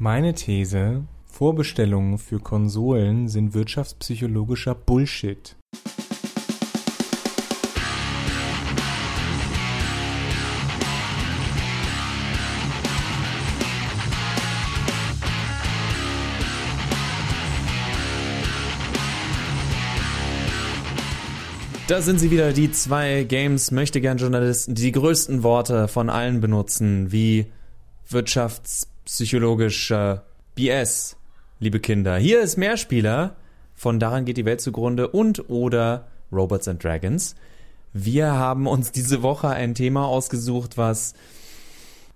Meine These, Vorbestellungen für Konsolen sind wirtschaftspsychologischer Bullshit. Da sind sie wieder, die zwei Games möchtegern Journalisten, die die größten Worte von allen benutzen, wie wirtschaftspsychologischer BS, liebe Kinder. Hier ist Mehrspieler von Daran geht die Welt zugrunde und oder Robots and Dragons. Wir haben uns diese Woche ein Thema ausgesucht, was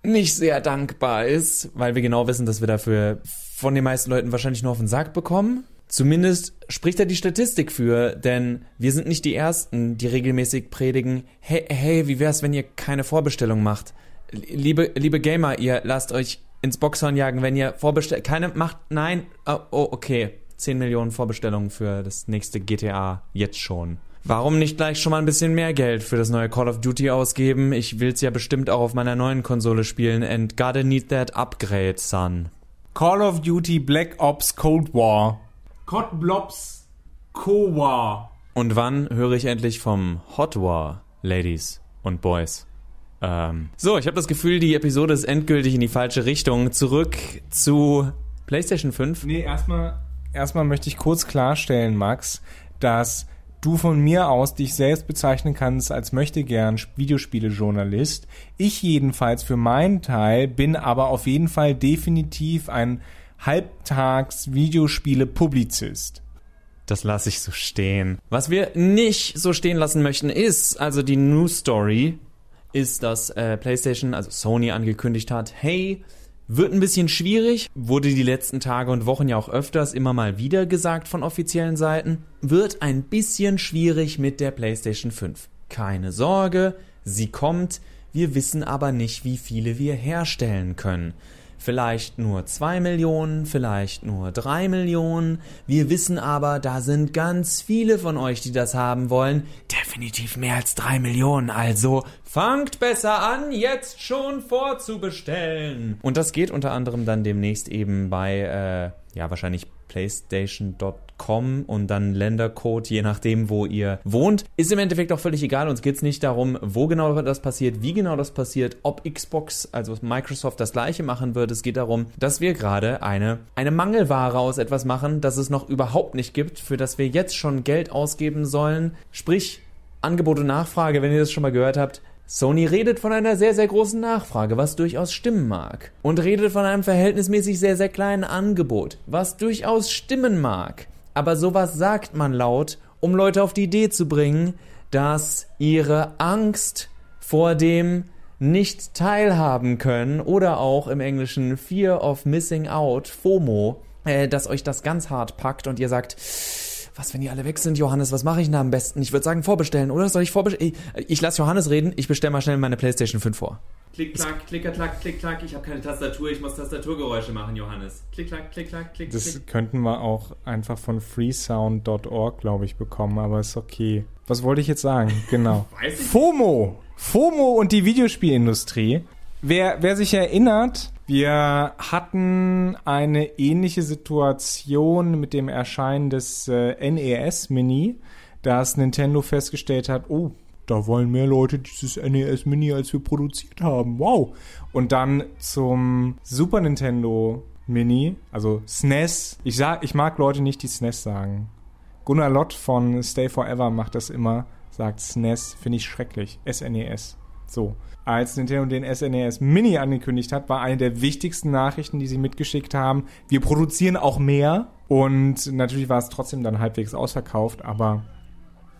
nicht sehr dankbar ist, weil wir genau wissen, dass wir dafür von den meisten Leuten wahrscheinlich nur auf den Sack bekommen. Zumindest spricht da die Statistik für, denn wir sind nicht die Ersten, die regelmäßig predigen, hey, hey, wie wär's, wenn ihr keine Vorbestellung macht? Liebe, liebe Gamer, ihr lasst euch ins Boxhorn jagen, wenn ihr vorbestellt, keine macht, nein, oh, oh, okay, 10 Millionen Vorbestellungen für das nächste GTA jetzt schon. Warum nicht gleich schon mal ein bisschen mehr Geld für das neue Call of Duty ausgeben? Ich will's ja bestimmt auch auf meiner neuen Konsole spielen and gotta need that upgrade, son. Call of Duty Black Ops Cold War. Cod Blobs Kowa. Und wann höre ich endlich vom Hot War, Ladies und Boys? Ähm, so, ich habe das Gefühl, die Episode ist endgültig in die falsche Richtung. Zurück zu PlayStation 5. Nee, erstmal erstmal möchte ich kurz klarstellen, Max, dass du von mir aus dich selbst bezeichnen kannst als möchte gern Videospielejournalist. Ich jedenfalls für meinen Teil bin aber auf jeden Fall definitiv ein halbtags Videospiele-Publizist. Das lasse ich so stehen. Was wir nicht so stehen lassen möchten, ist also die News Story, ist, dass äh, PlayStation, also Sony angekündigt hat, hey, wird ein bisschen schwierig, wurde die letzten Tage und Wochen ja auch öfters immer mal wieder gesagt von offiziellen Seiten, wird ein bisschen schwierig mit der PlayStation 5. Keine Sorge, sie kommt, wir wissen aber nicht, wie viele wir herstellen können. Vielleicht nur zwei Millionen, vielleicht nur drei Millionen. Wir wissen aber, da sind ganz viele von euch, die das haben wollen. Definitiv mehr als drei Millionen. Also fangt besser an, jetzt schon vorzubestellen. Und das geht unter anderem dann demnächst eben bei, äh, ja, wahrscheinlich playstation.com und dann Ländercode, je nachdem, wo ihr wohnt. Ist im Endeffekt auch völlig egal. Uns geht es nicht darum, wo genau das passiert, wie genau das passiert, ob Xbox, also Microsoft, das gleiche machen wird. Es geht darum, dass wir gerade eine, eine Mangelware aus etwas machen, das es noch überhaupt nicht gibt, für das wir jetzt schon Geld ausgeben sollen. Sprich, Angebot und Nachfrage, wenn ihr das schon mal gehört habt, Sony redet von einer sehr, sehr großen Nachfrage, was durchaus stimmen mag. Und redet von einem verhältnismäßig sehr, sehr kleinen Angebot, was durchaus stimmen mag. Aber sowas sagt man laut, um Leute auf die Idee zu bringen, dass ihre Angst vor dem nicht teilhaben können oder auch im Englischen Fear of Missing Out, FOMO, äh, dass euch das ganz hart packt und ihr sagt, was, wenn die alle weg sind, Johannes, was mache ich denn am besten? Ich würde sagen, vorbestellen, oder? Soll ich vorbestellen? Ich, ich lasse Johannes reden, ich bestelle mal schnell meine PlayStation 5 vor. Klick, klack, klicker, klack, klick, klack. Ich habe keine Tastatur, ich muss Tastaturgeräusche machen, Johannes. Klick, klack, klick, klack, klick, Das klick. könnten wir auch einfach von freesound.org, glaube ich, bekommen, aber ist okay. Was wollte ich jetzt sagen? Genau. Weiß ich FOMO. FOMO und die Videospielindustrie. Wer, wer sich erinnert, wir hatten eine ähnliche Situation mit dem Erscheinen des äh, NES Mini, dass Nintendo festgestellt hat, oh, da wollen mehr Leute dieses NES Mini, als wir produziert haben. Wow. Und dann zum Super Nintendo Mini, also SNES. Ich sag, ich mag Leute nicht, die SNES sagen. Gunnar Lott von Stay Forever macht das immer, sagt SNES, finde ich schrecklich. SNES. So. Als Nintendo den SNES Mini angekündigt hat, war eine der wichtigsten Nachrichten, die sie mitgeschickt haben. Wir produzieren auch mehr. Und natürlich war es trotzdem dann halbwegs ausverkauft, aber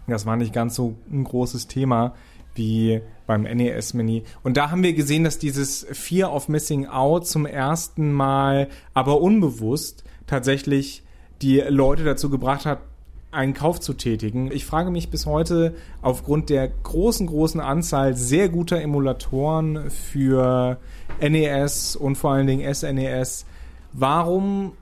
das war nicht ganz so ein großes Thema wie beim NES Mini. Und da haben wir gesehen, dass dieses Fear of Missing Out zum ersten Mal, aber unbewusst, tatsächlich die Leute dazu gebracht hat, einen Kauf zu tätigen. Ich frage mich bis heute aufgrund der großen, großen Anzahl sehr guter Emulatoren für NES und vor allen Dingen SNES, warum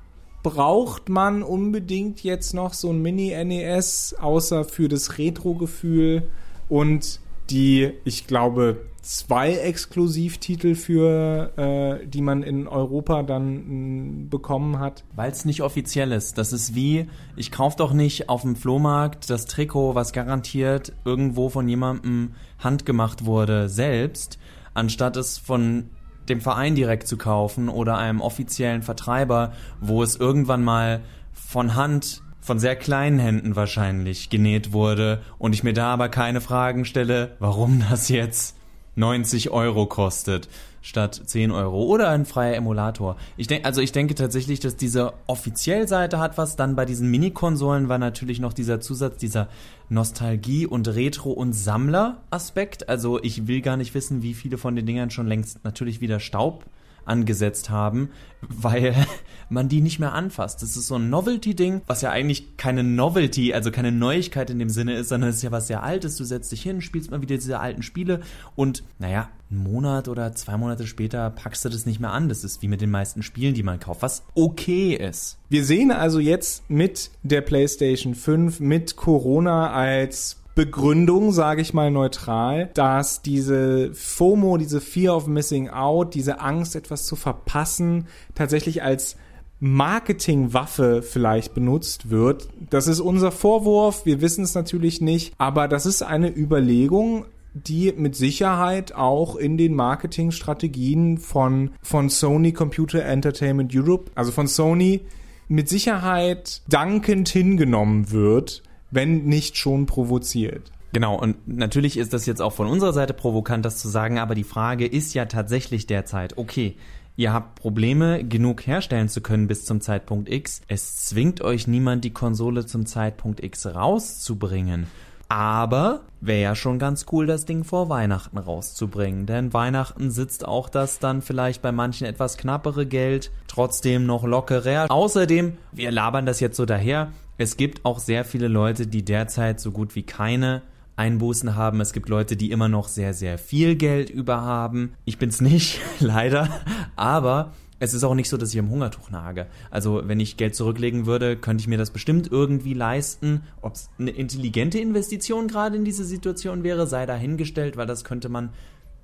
braucht man unbedingt jetzt noch so ein Mini-NES, außer für das Retro-Gefühl? Und die, ich glaube, zwei Exklusivtitel für, äh, die man in Europa dann mh, bekommen hat. Weil es nicht offiziell ist. Das ist wie, ich kaufe doch nicht auf dem Flohmarkt das Trikot, was garantiert irgendwo von jemandem handgemacht wurde, selbst, anstatt es von dem Verein direkt zu kaufen oder einem offiziellen Vertreiber, wo es irgendwann mal von Hand von sehr kleinen Händen wahrscheinlich genäht wurde und ich mir da aber keine Fragen stelle, warum das jetzt 90 Euro kostet statt 10 Euro oder ein freier Emulator. Ich denke, also ich denke tatsächlich, dass diese offiziell Seite hat was. Dann bei diesen Mini-Konsolen war natürlich noch dieser Zusatz, dieser Nostalgie und Retro- und Sammler-Aspekt. Also ich will gar nicht wissen, wie viele von den Dingern schon längst natürlich wieder Staub angesetzt haben, weil man die nicht mehr anfasst. Das ist so ein Novelty-Ding, was ja eigentlich keine Novelty, also keine Neuigkeit in dem Sinne ist, sondern es ist ja was sehr Altes. Du setzt dich hin, spielst mal wieder diese alten Spiele und naja, einen Monat oder zwei Monate später packst du das nicht mehr an. Das ist wie mit den meisten Spielen, die man kauft, was okay ist. Wir sehen also jetzt mit der PlayStation 5, mit Corona als Begründung, sage ich mal neutral, dass diese FOMO, diese Fear of Missing Out, diese Angst, etwas zu verpassen, tatsächlich als Marketingwaffe vielleicht benutzt wird. Das ist unser Vorwurf, wir wissen es natürlich nicht, aber das ist eine Überlegung, die mit Sicherheit auch in den Marketingstrategien von, von Sony Computer Entertainment Europe, also von Sony, mit Sicherheit dankend hingenommen wird, wenn nicht schon provoziert. Genau, und natürlich ist das jetzt auch von unserer Seite provokant, das zu sagen, aber die Frage ist ja tatsächlich derzeit, okay, ihr habt Probleme, genug herstellen zu können bis zum Zeitpunkt X. Es zwingt euch niemand, die Konsole zum Zeitpunkt X rauszubringen. Aber wäre ja schon ganz cool, das Ding vor Weihnachten rauszubringen. Denn Weihnachten sitzt auch das dann vielleicht bei manchen etwas knappere Geld trotzdem noch lockerer. Außerdem, wir labern das jetzt so daher, es gibt auch sehr viele Leute, die derzeit so gut wie keine Einbußen haben. Es gibt Leute, die immer noch sehr, sehr viel Geld über haben. Ich bin's nicht, leider. Aber es ist auch nicht so, dass ich am Hungertuch nage. Also, wenn ich Geld zurücklegen würde, könnte ich mir das bestimmt irgendwie leisten. Ob es eine intelligente Investition gerade in diese Situation wäre, sei dahingestellt, weil das könnte man,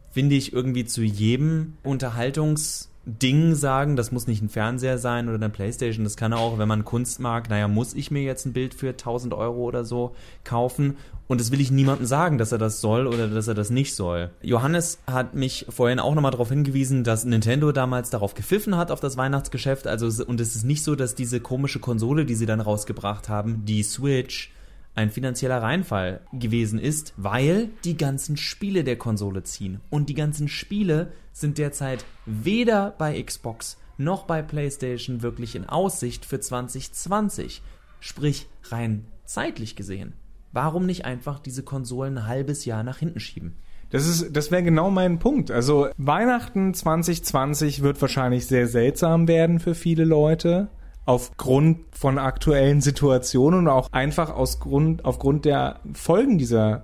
finde ich, irgendwie zu jedem Unterhaltungs- Ding sagen, das muss nicht ein Fernseher sein oder eine Playstation, das kann auch, wenn man Kunst mag, naja, muss ich mir jetzt ein Bild für 1000 Euro oder so kaufen und das will ich niemandem sagen, dass er das soll oder dass er das nicht soll. Johannes hat mich vorhin auch nochmal darauf hingewiesen, dass Nintendo damals darauf gepfiffen hat, auf das Weihnachtsgeschäft, also und es ist nicht so, dass diese komische Konsole, die sie dann rausgebracht haben, die Switch, ein finanzieller Reinfall gewesen ist, weil die ganzen Spiele der Konsole ziehen. Und die ganzen Spiele sind derzeit weder bei Xbox noch bei PlayStation wirklich in Aussicht für 2020. Sprich, rein zeitlich gesehen. Warum nicht einfach diese Konsolen ein halbes Jahr nach hinten schieben? Das ist, das wäre genau mein Punkt. Also Weihnachten 2020 wird wahrscheinlich sehr seltsam werden für viele Leute aufgrund von aktuellen Situationen und auch einfach aus Grund, aufgrund der Folgen dieser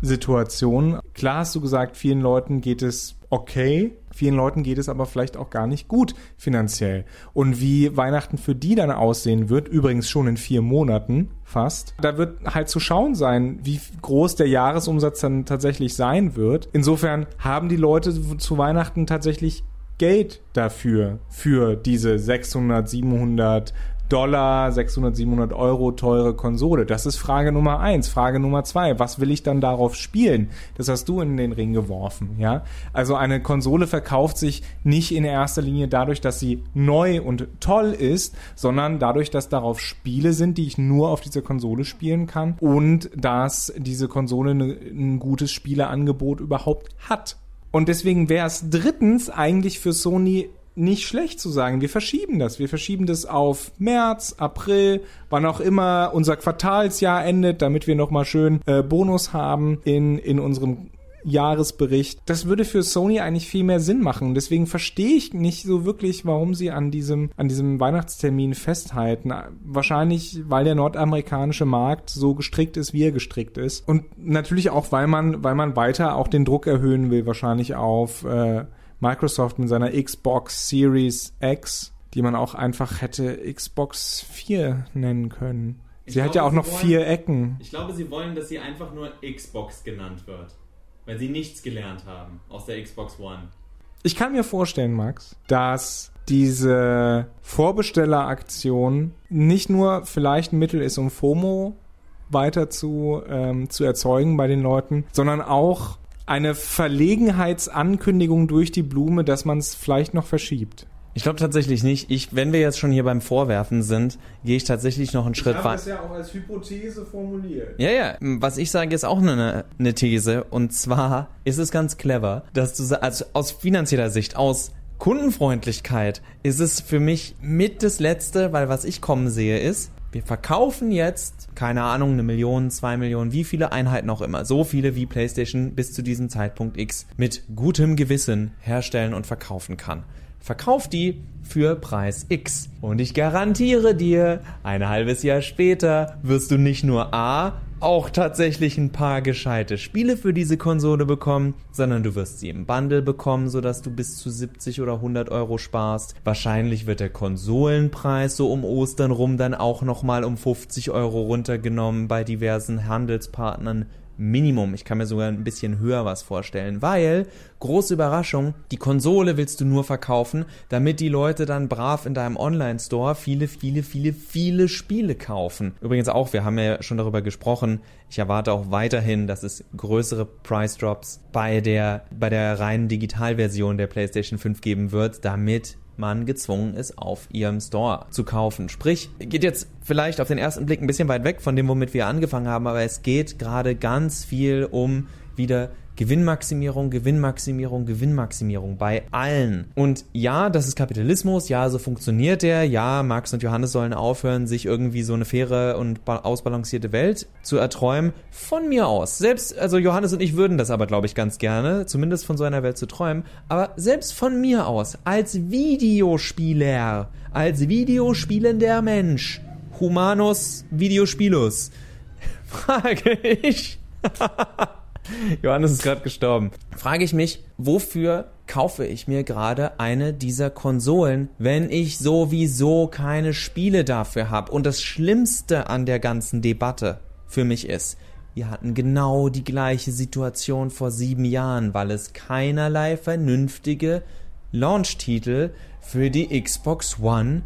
Situation. Klar hast du gesagt, vielen Leuten geht es okay, vielen Leuten geht es aber vielleicht auch gar nicht gut finanziell. Und wie Weihnachten für die dann aussehen wird, übrigens schon in vier Monaten fast, da wird halt zu schauen sein, wie groß der Jahresumsatz dann tatsächlich sein wird. Insofern haben die Leute zu Weihnachten tatsächlich Geld dafür, für diese 600, 700 Dollar, 600, 700 Euro teure Konsole? Das ist Frage Nummer eins. Frage Nummer zwei, was will ich dann darauf spielen? Das hast du in den Ring geworfen, ja? Also eine Konsole verkauft sich nicht in erster Linie dadurch, dass sie neu und toll ist, sondern dadurch, dass darauf Spiele sind, die ich nur auf dieser Konsole spielen kann und dass diese Konsole ein gutes Spieleangebot überhaupt hat. Und deswegen wäre es drittens eigentlich für Sony nicht schlecht zu sagen, wir verschieben das. Wir verschieben das auf März, April, wann auch immer unser Quartalsjahr endet, damit wir nochmal schön äh, Bonus haben in, in unserem Jahresbericht. Das würde für Sony eigentlich viel mehr Sinn machen. Deswegen verstehe ich nicht so wirklich, warum sie an diesem, an diesem Weihnachtstermin festhalten. Wahrscheinlich, weil der nordamerikanische Markt so gestrickt ist, wie er gestrickt ist. Und natürlich auch, weil man, weil man weiter auch den Druck erhöhen will, wahrscheinlich auf äh, Microsoft mit seiner Xbox Series X, die man auch einfach hätte Xbox 4 nennen können. Sie ich hat glaube, ja auch noch wollen, vier Ecken. Ich glaube, sie wollen, dass sie einfach nur Xbox genannt wird. Weil sie nichts gelernt haben aus der Xbox One. Ich kann mir vorstellen, Max, dass diese Vorbestelleraktion nicht nur vielleicht ein Mittel ist, um FOMO weiter zu, ähm, zu erzeugen bei den Leuten, sondern auch eine Verlegenheitsankündigung durch die Blume, dass man es vielleicht noch verschiebt. Ich glaube tatsächlich nicht. Ich, wenn wir jetzt schon hier beim Vorwerfen sind, gehe ich tatsächlich noch einen Schritt weiter. ja auch als Hypothese formuliert. Ja, ja. Was ich sage, ist auch eine, eine These. Und zwar ist es ganz clever, dass du also aus finanzieller Sicht, aus Kundenfreundlichkeit, ist es für mich mit das Letzte, weil was ich kommen sehe, ist, wir verkaufen jetzt, keine Ahnung, eine Million, zwei Millionen, wie viele Einheiten auch immer, so viele wie PlayStation bis zu diesem Zeitpunkt X mit gutem Gewissen herstellen und verkaufen kann. Verkauf die für Preis X. Und ich garantiere dir, ein halbes Jahr später wirst du nicht nur A, auch tatsächlich ein paar gescheite Spiele für diese Konsole bekommen, sondern du wirst sie im Bundle bekommen, sodass du bis zu 70 oder 100 Euro sparst. Wahrscheinlich wird der Konsolenpreis so um Ostern rum dann auch nochmal um 50 Euro runtergenommen bei diversen Handelspartnern. Minimum. Ich kann mir sogar ein bisschen höher was vorstellen, weil, große Überraschung, die Konsole willst du nur verkaufen, damit die Leute dann brav in deinem Online-Store viele, viele, viele, viele Spiele kaufen. Übrigens auch, wir haben ja schon darüber gesprochen, ich erwarte auch weiterhin, dass es größere Price Drops bei der, bei der reinen Digitalversion der PlayStation 5 geben wird, damit man gezwungen ist, auf ihrem Store zu kaufen. Sprich, geht jetzt vielleicht auf den ersten Blick ein bisschen weit weg von dem, womit wir angefangen haben, aber es geht gerade ganz viel um wieder Gewinnmaximierung, Gewinnmaximierung, Gewinnmaximierung bei allen. Und ja, das ist Kapitalismus, ja, so funktioniert der, ja, Max und Johannes sollen aufhören, sich irgendwie so eine faire und ba- ausbalancierte Welt zu erträumen. Von mir aus. Selbst, also Johannes und ich würden das aber, glaube ich, ganz gerne, zumindest von so einer Welt zu träumen. Aber selbst von mir aus, als Videospieler, als Videospielender Mensch, Humanus Videospielus, frage ich. Johannes ist gerade gestorben. Frage ich mich, wofür kaufe ich mir gerade eine dieser Konsolen, wenn ich sowieso keine Spiele dafür habe? Und das Schlimmste an der ganzen Debatte für mich ist, wir hatten genau die gleiche Situation vor sieben Jahren, weil es keinerlei vernünftige Launch-Titel für die Xbox One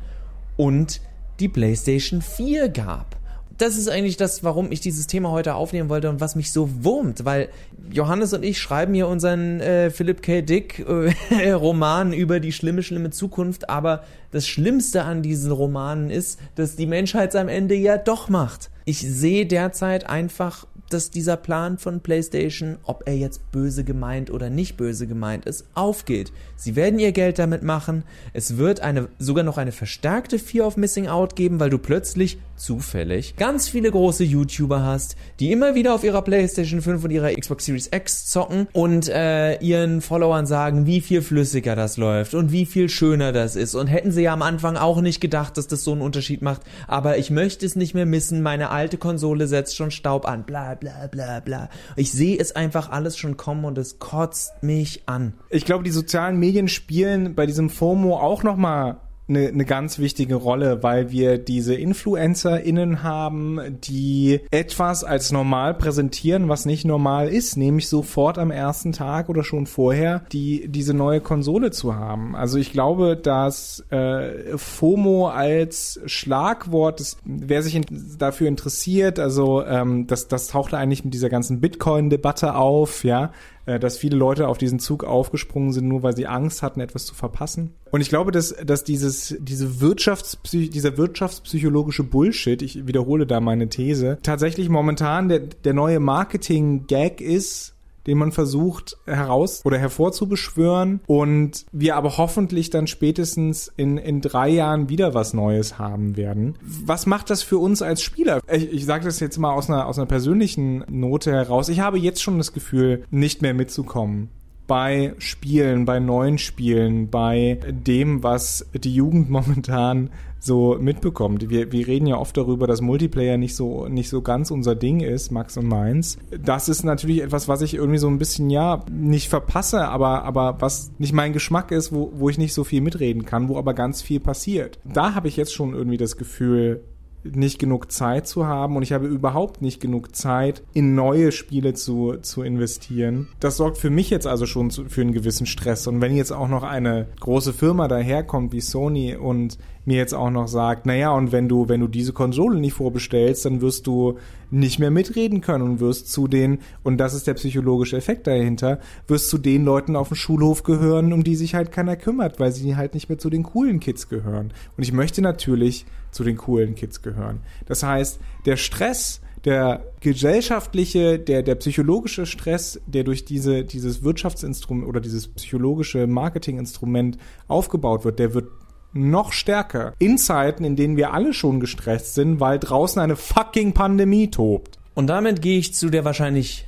und die PlayStation 4 gab. Das ist eigentlich das, warum ich dieses Thema heute aufnehmen wollte und was mich so wurmt, weil Johannes und ich schreiben hier unseren äh, Philip K. Dick äh, Roman über die schlimme, schlimme Zukunft, aber das Schlimmste an diesen Romanen ist, dass die Menschheit es am Ende ja doch macht. Ich sehe derzeit einfach, dass dieser Plan von PlayStation, ob er jetzt böse gemeint oder nicht böse gemeint ist, aufgeht. Sie werden ihr Geld damit machen. Es wird eine, sogar noch eine verstärkte Fear of Missing Out geben, weil du plötzlich zufällig ganz viele große YouTuber hast, die immer wieder auf ihrer PlayStation 5 und ihrer Xbox Series X zocken und äh, ihren Followern sagen, wie viel flüssiger das läuft und wie viel schöner das ist. Und hätten sie ja am Anfang auch nicht gedacht, dass das so einen Unterschied macht. Aber ich möchte es nicht mehr missen. Meine alte Konsole setzt schon Staub an. Bla bla bla bla. Ich sehe es einfach alles schon kommen und es kotzt mich an. Ich glaube, die sozialen Medien spielen bei diesem FOMO auch nochmal eine, eine ganz wichtige Rolle, weil wir diese InfluencerInnen haben, die etwas als normal präsentieren, was nicht normal ist, nämlich sofort am ersten Tag oder schon vorher die diese neue Konsole zu haben. Also ich glaube, dass äh, FOMO als Schlagwort, das, wer sich in, dafür interessiert, also ähm, das, das tauchte eigentlich mit dieser ganzen Bitcoin-Debatte auf, ja, dass viele Leute auf diesen Zug aufgesprungen sind, nur weil sie Angst hatten, etwas zu verpassen. Und ich glaube, dass, dass dieses, diese Wirtschaftspsych dieser wirtschaftspsychologische Bullshit, ich wiederhole da meine These, tatsächlich momentan der, der neue Marketing-Gag ist, den man versucht heraus oder hervorzubeschwören und wir aber hoffentlich dann spätestens in, in drei Jahren wieder was Neues haben werden. Was macht das für uns als Spieler? Ich, ich sage das jetzt mal aus einer, aus einer persönlichen Note heraus. Ich habe jetzt schon das Gefühl, nicht mehr mitzukommen bei Spielen, bei neuen Spielen, bei dem, was die Jugend momentan so mitbekommt. Wir, wir reden ja oft darüber, dass Multiplayer nicht so, nicht so ganz unser Ding ist, Max und meins. Das ist natürlich etwas, was ich irgendwie so ein bisschen, ja, nicht verpasse, aber, aber was nicht mein Geschmack ist, wo, wo ich nicht so viel mitreden kann, wo aber ganz viel passiert. Da habe ich jetzt schon irgendwie das Gefühl, nicht genug Zeit zu haben und ich habe überhaupt nicht genug Zeit, in neue Spiele zu, zu investieren. Das sorgt für mich jetzt also schon zu, für einen gewissen Stress. Und wenn jetzt auch noch eine große Firma daherkommt wie Sony und mir jetzt auch noch sagt, naja, und wenn du, wenn du diese Konsole nicht vorbestellst, dann wirst du nicht mehr mitreden können und wirst zu den, und das ist der psychologische Effekt dahinter, wirst zu den Leuten auf dem Schulhof gehören, um die sich halt keiner kümmert, weil sie halt nicht mehr zu den coolen Kids gehören. Und ich möchte natürlich zu den coolen Kids gehören. Das heißt, der Stress, der gesellschaftliche, der, der psychologische Stress, der durch diese, dieses Wirtschaftsinstrument oder dieses psychologische Marketinginstrument aufgebaut wird, der wird noch stärker in Zeiten, in denen wir alle schon gestresst sind, weil draußen eine fucking Pandemie tobt. Und damit gehe ich zu der wahrscheinlich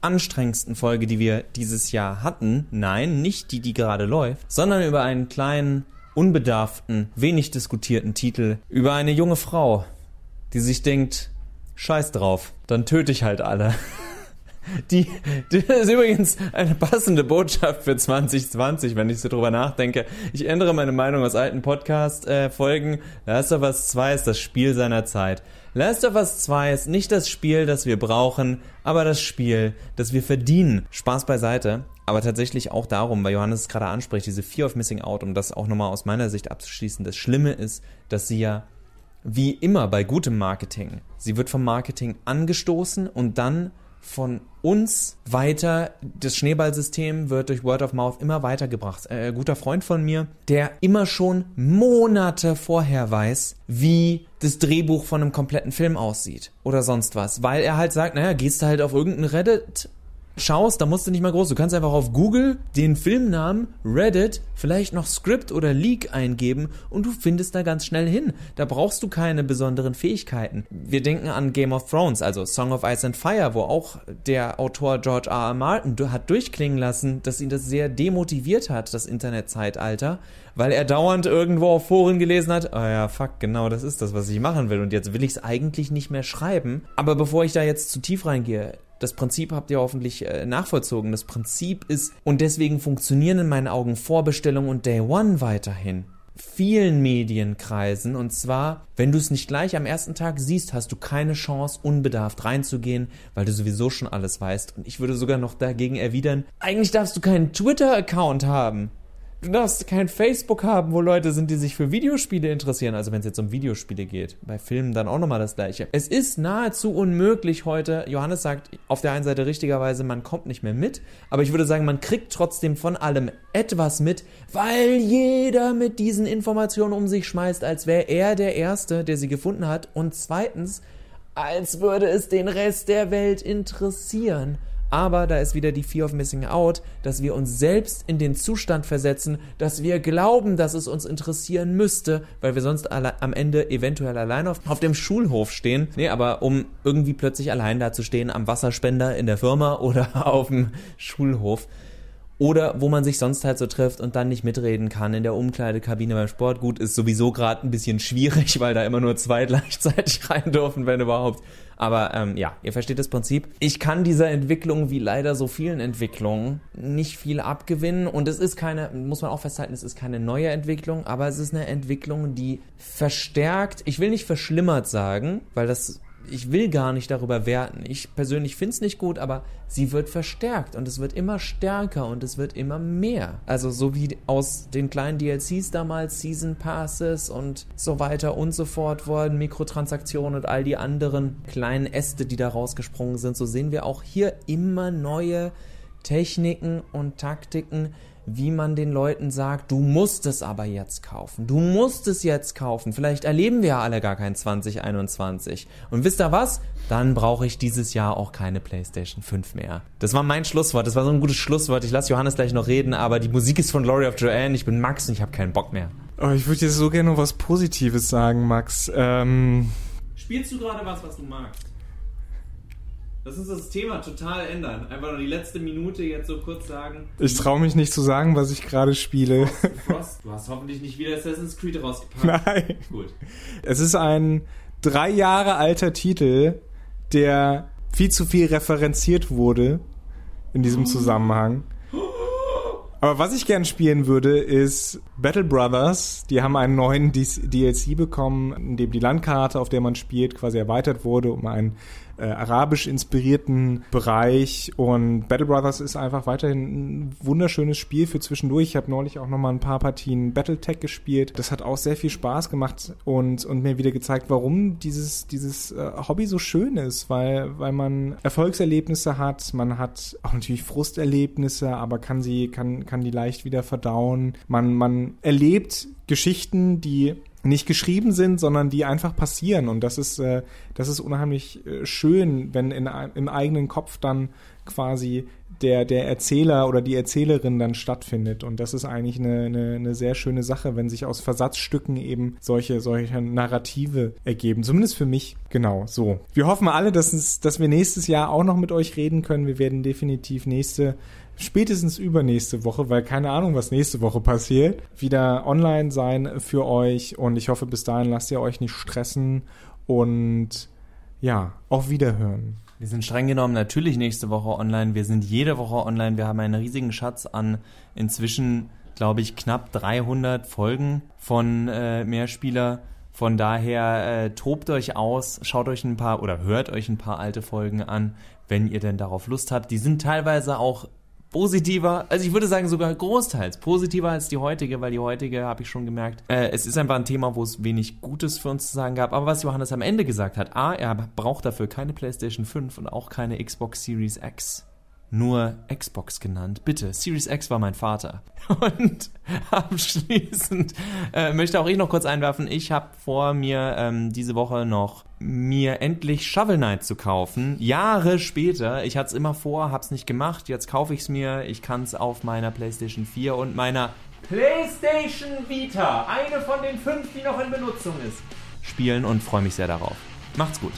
anstrengendsten Folge, die wir dieses Jahr hatten. Nein, nicht die, die gerade läuft, sondern über einen kleinen, unbedarften, wenig diskutierten Titel über eine junge Frau, die sich denkt, scheiß drauf, dann töte ich halt alle. Die, die ist übrigens eine passende Botschaft für 2020, wenn ich so drüber nachdenke. Ich ändere meine Meinung aus alten Podcast-Folgen. Last of Us 2 ist das Spiel seiner Zeit. Last of Us 2 ist nicht das Spiel, das wir brauchen, aber das Spiel, das wir verdienen. Spaß beiseite. Aber tatsächlich auch darum, weil Johannes es gerade anspricht, diese Fear of Missing Out, um das auch nochmal aus meiner Sicht abzuschließen. Das Schlimme ist, dass sie ja wie immer bei gutem Marketing, sie wird vom Marketing angestoßen und dann von uns weiter. Das Schneeballsystem wird durch Word of Mouth immer weitergebracht. Äh, guter Freund von mir, der immer schon Monate vorher weiß, wie das Drehbuch von einem kompletten Film aussieht oder sonst was, weil er halt sagt, naja, gehst du halt auf irgendein Reddit schaust, da musst du nicht mal groß. Du kannst einfach auf Google den Filmnamen Reddit, vielleicht noch Script oder Leak eingeben und du findest da ganz schnell hin. Da brauchst du keine besonderen Fähigkeiten. Wir denken an Game of Thrones, also Song of Ice and Fire, wo auch der Autor George R. R. Martin hat durchklingen lassen, dass ihn das sehr demotiviert hat, das Internetzeitalter, weil er dauernd irgendwo auf Foren gelesen hat, oh ja, fuck, genau, das ist das, was ich machen will und jetzt will ich es eigentlich nicht mehr schreiben. Aber bevor ich da jetzt zu tief reingehe, das Prinzip habt ihr hoffentlich äh, nachvollzogen. Das Prinzip ist, und deswegen funktionieren in meinen Augen Vorbestellung und Day One weiterhin. Vielen Medienkreisen und zwar, wenn du es nicht gleich am ersten Tag siehst, hast du keine Chance, unbedarft reinzugehen, weil du sowieso schon alles weißt. Und ich würde sogar noch dagegen erwidern, eigentlich darfst du keinen Twitter-Account haben. Du darfst kein Facebook haben, wo Leute sind, die sich für Videospiele interessieren. Also wenn es jetzt um Videospiele geht. Bei Filmen dann auch nochmal das gleiche. Es ist nahezu unmöglich heute. Johannes sagt auf der einen Seite richtigerweise, man kommt nicht mehr mit. Aber ich würde sagen, man kriegt trotzdem von allem etwas mit, weil jeder mit diesen Informationen um sich schmeißt, als wäre er der Erste, der sie gefunden hat. Und zweitens, als würde es den Rest der Welt interessieren. Aber da ist wieder die Fear of Missing Out, dass wir uns selbst in den Zustand versetzen, dass wir glauben, dass es uns interessieren müsste, weil wir sonst alle, am Ende eventuell allein auf, auf dem Schulhof stehen. Nee, aber um irgendwie plötzlich allein da zu stehen am Wasserspender in der Firma oder auf dem Schulhof. Oder wo man sich sonst halt so trifft und dann nicht mitreden kann in der Umkleidekabine beim Sport. Gut, ist sowieso gerade ein bisschen schwierig, weil da immer nur zwei gleichzeitig rein dürfen, wenn überhaupt. Aber ähm, ja, ihr versteht das Prinzip. Ich kann dieser Entwicklung, wie leider so vielen Entwicklungen, nicht viel abgewinnen. Und es ist keine, muss man auch festhalten, es ist keine neue Entwicklung, aber es ist eine Entwicklung, die verstärkt, ich will nicht verschlimmert sagen, weil das ich will gar nicht darüber werten. Ich persönlich finde es nicht gut, aber sie wird verstärkt und es wird immer stärker und es wird immer mehr. Also so wie aus den kleinen DLCs damals, Season Passes und so weiter und so fort wurden, Mikrotransaktionen und all die anderen kleinen Äste, die da rausgesprungen sind, so sehen wir auch hier immer neue Techniken und Taktiken, wie man den Leuten sagt, du musst es aber jetzt kaufen. Du musst es jetzt kaufen. Vielleicht erleben wir ja alle gar kein 2021. Und wisst ihr was? Dann brauche ich dieses Jahr auch keine PlayStation 5 mehr. Das war mein Schlusswort. Das war so ein gutes Schlusswort. Ich lasse Johannes gleich noch reden, aber die Musik ist von Glory of Joanne. Ich bin Max und ich habe keinen Bock mehr. Oh, ich würde jetzt so gerne noch was Positives sagen, Max. Ähm, Spielst du gerade was, was du magst? Lass uns das Thema total ändern. Einfach nur die letzte Minute jetzt so kurz sagen. ich traue mich nicht zu sagen, was ich gerade spiele. Frost, du hast hoffentlich nicht wieder Assassin's Creed rausgepackt. Nein. Gut. Es ist ein drei Jahre alter Titel, der viel zu viel referenziert wurde in diesem Zusammenhang. Aber was ich gern spielen würde, ist Battle Brothers. Die haben einen neuen DLC bekommen, in dem die Landkarte, auf der man spielt, quasi erweitert wurde um einen äh, arabisch inspirierten Bereich und Battle Brothers ist einfach weiterhin ein wunderschönes Spiel für zwischendurch. Ich habe neulich auch noch mal ein paar Partien Battletech gespielt. Das hat auch sehr viel Spaß gemacht und, und mir wieder gezeigt, warum dieses, dieses äh, Hobby so schön ist, weil, weil man Erfolgserlebnisse hat, man hat auch natürlich Frusterlebnisse, aber kann sie, kann, kann die leicht wieder verdauen. Man, man erlebt Geschichten, die nicht geschrieben sind, sondern die einfach passieren. Und das ist, äh, das ist unheimlich äh, schön, wenn in, im eigenen Kopf dann quasi der, der Erzähler oder die Erzählerin dann stattfindet. Und das ist eigentlich eine, eine, eine sehr schöne Sache, wenn sich aus Versatzstücken eben solche, solche Narrative ergeben. Zumindest für mich. Genau, so. Wir hoffen alle, dass, es, dass wir nächstes Jahr auch noch mit euch reden können. Wir werden definitiv nächste spätestens übernächste Woche, weil keine Ahnung, was nächste Woche passiert, wieder online sein für euch. Und ich hoffe, bis dahin lasst ihr euch nicht stressen und ja, auf Wiederhören. Wir sind streng genommen natürlich nächste Woche online. Wir sind jede Woche online. Wir haben einen riesigen Schatz an inzwischen, glaube ich, knapp 300 Folgen von äh, Mehrspieler. Von daher äh, tobt euch aus, schaut euch ein paar oder hört euch ein paar alte Folgen an, wenn ihr denn darauf Lust habt. Die sind teilweise auch positiver, also ich würde sagen sogar großteils positiver als die heutige, weil die heutige, habe ich schon gemerkt, äh, es ist einfach ein Thema, wo es wenig Gutes für uns zu sagen gab. Aber was Johannes am Ende gesagt hat, A, er braucht dafür keine PlayStation 5 und auch keine Xbox Series X nur Xbox genannt. Bitte, Series X war mein Vater. Und abschließend äh, möchte auch ich noch kurz einwerfen, ich habe vor mir ähm, diese Woche noch mir endlich Shovel Knight zu kaufen. Jahre später, ich hatte es immer vor, hab's nicht gemacht, jetzt kaufe ich es mir. Ich kann es auf meiner PlayStation 4 und meiner PlayStation Vita, eine von den fünf, die noch in Benutzung ist, spielen und freue mich sehr darauf. Macht's gut.